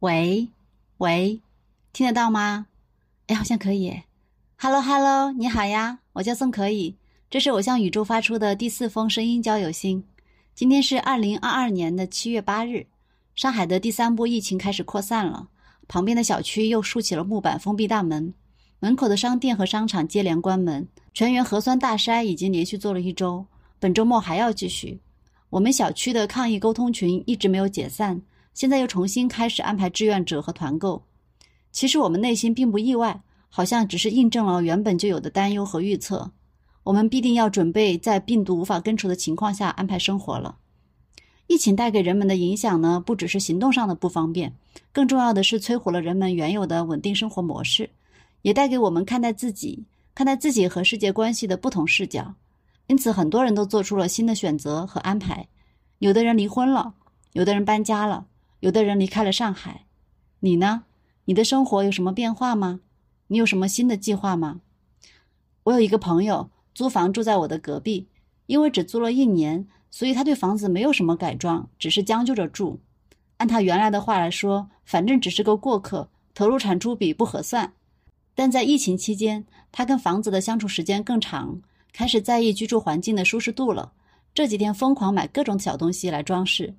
喂，喂，听得到吗？哎，好像可以。Hello，Hello，你好呀，我叫宋可以，这是我向宇宙发出的第四封声音交友信。今天是二零二二年的七月八日，上海的第三波疫情开始扩散了，旁边的小区又竖起了木板封闭大门，门口的商店和商场接连关门。全员核酸大筛已经连续做了一周，本周末还要继续。我们小区的抗疫沟通群一直没有解散。现在又重新开始安排志愿者和团购，其实我们内心并不意外，好像只是印证了原本就有的担忧和预测。我们必定要准备在病毒无法根除的情况下安排生活了。疫情带给人们的影响呢，不只是行动上的不方便，更重要的是摧毁了人们原有的稳定生活模式，也带给我们看待自己、看待自己和世界关系的不同视角。因此，很多人都做出了新的选择和安排，有的人离婚了，有的人搬家了。有的人离开了上海，你呢？你的生活有什么变化吗？你有什么新的计划吗？我有一个朋友租房住在我的隔壁，因为只租了一年，所以他对房子没有什么改装，只是将就着住。按他原来的话来说，反正只是个过客，投入产出比不合算。但在疫情期间，他跟房子的相处时间更长，开始在意居住环境的舒适度了。这几天疯狂买各种小东西来装饰。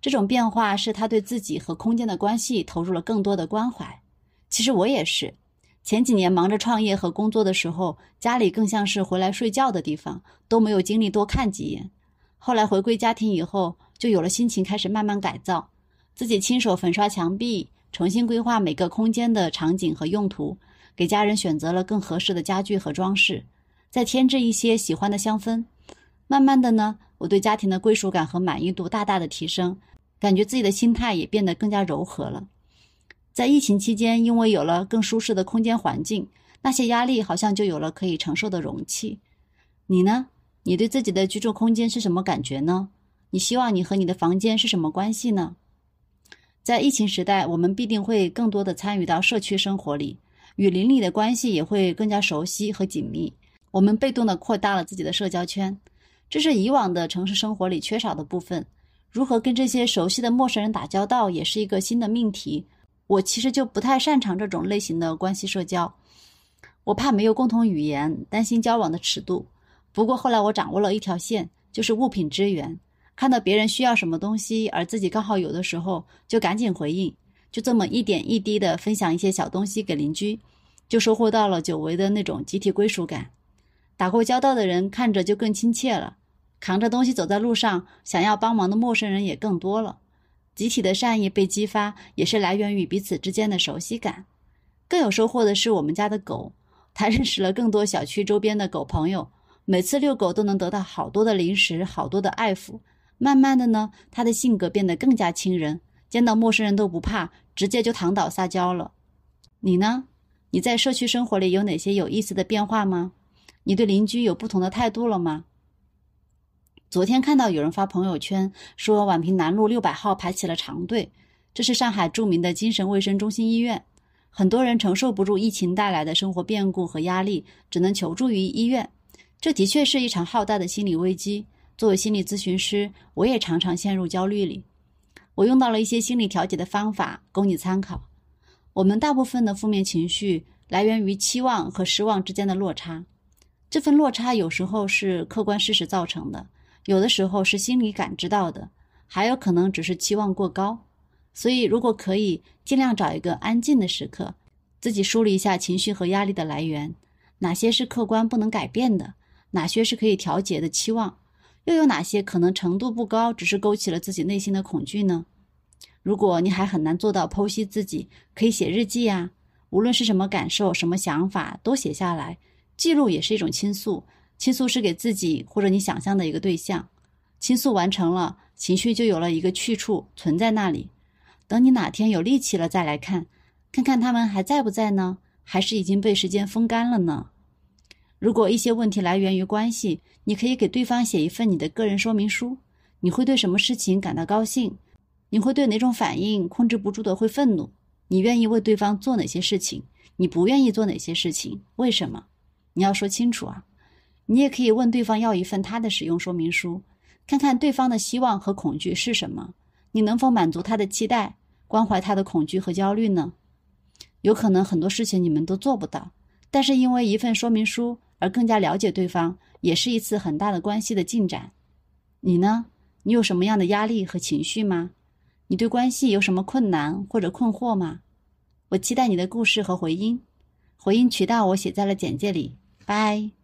这种变化是他对自己和空间的关系投入了更多的关怀。其实我也是，前几年忙着创业和工作的时候，家里更像是回来睡觉的地方，都没有精力多看几眼。后来回归家庭以后，就有了心情，开始慢慢改造，自己亲手粉刷墙壁，重新规划每个空间的场景和用途，给家人选择了更合适的家具和装饰，再添置一些喜欢的香氛。慢慢的呢，我对家庭的归属感和满意度大大的提升。感觉自己的心态也变得更加柔和了。在疫情期间，因为有了更舒适的空间环境，那些压力好像就有了可以承受的容器。你呢？你对自己的居住空间是什么感觉呢？你希望你和你的房间是什么关系呢？在疫情时代，我们必定会更多的参与到社区生活里，与邻里的关系也会更加熟悉和紧密。我们被动的扩大了自己的社交圈，这是以往的城市生活里缺少的部分。如何跟这些熟悉的陌生人打交道，也是一个新的命题。我其实就不太擅长这种类型的关系社交，我怕没有共同语言，担心交往的尺度。不过后来我掌握了一条线，就是物品支援。看到别人需要什么东西，而自己刚好有的时候，就赶紧回应，就这么一点一滴的分享一些小东西给邻居，就收获到了久违的那种集体归属感。打过交道的人看着就更亲切了。扛着东西走在路上，想要帮忙的陌生人也更多了。集体的善意被激发，也是来源于彼此之间的熟悉感。更有收获的是我们家的狗，它 认识了更多小区周边的狗朋友，每次遛狗都能得到好多的零食，好多的爱抚。慢慢的呢，它的性格变得更加亲人，见到陌生人都不怕，直接就躺倒撒娇了。你呢？你在社区生活里有哪些有意思的变化吗？你对邻居有不同的态度了吗？昨天看到有人发朋友圈说，宛平南路六百号排起了长队。这是上海著名的精神卫生中心医院，很多人承受不住疫情带来的生活变故和压力，只能求助于医院。这的确是一场浩大的心理危机。作为心理咨询师，我也常常陷入焦虑里。我用到了一些心理调节的方法，供你参考。我们大部分的负面情绪来源于期望和失望之间的落差，这份落差有时候是客观事实造成的。有的时候是心里感知到的，还有可能只是期望过高。所以，如果可以，尽量找一个安静的时刻，自己梳理一下情绪和压力的来源，哪些是客观不能改变的，哪些是可以调节的期望，又有哪些可能程度不高，只是勾起了自己内心的恐惧呢？如果你还很难做到剖析自己，可以写日记呀，无论是什么感受、什么想法，都写下来，记录也是一种倾诉。倾诉是给自己或者你想象的一个对象，倾诉完成了，情绪就有了一个去处，存在那里。等你哪天有力气了再来看，看看他们还在不在呢？还是已经被时间风干了呢？如果一些问题来源于关系，你可以给对方写一份你的个人说明书。你会对什么事情感到高兴？你会对哪种反应控制不住的会愤怒？你愿意为对方做哪些事情？你不愿意做哪些事情？为什么？你要说清楚啊！你也可以问对方要一份他的使用说明书，看看对方的希望和恐惧是什么，你能否满足他的期待？关怀他的恐惧和焦虑呢？有可能很多事情你们都做不到，但是因为一份说明书而更加了解对方，也是一次很大的关系的进展。你呢？你有什么样的压力和情绪吗？你对关系有什么困难或者困惑吗？我期待你的故事和回音。回音渠道我写在了简介里。拜。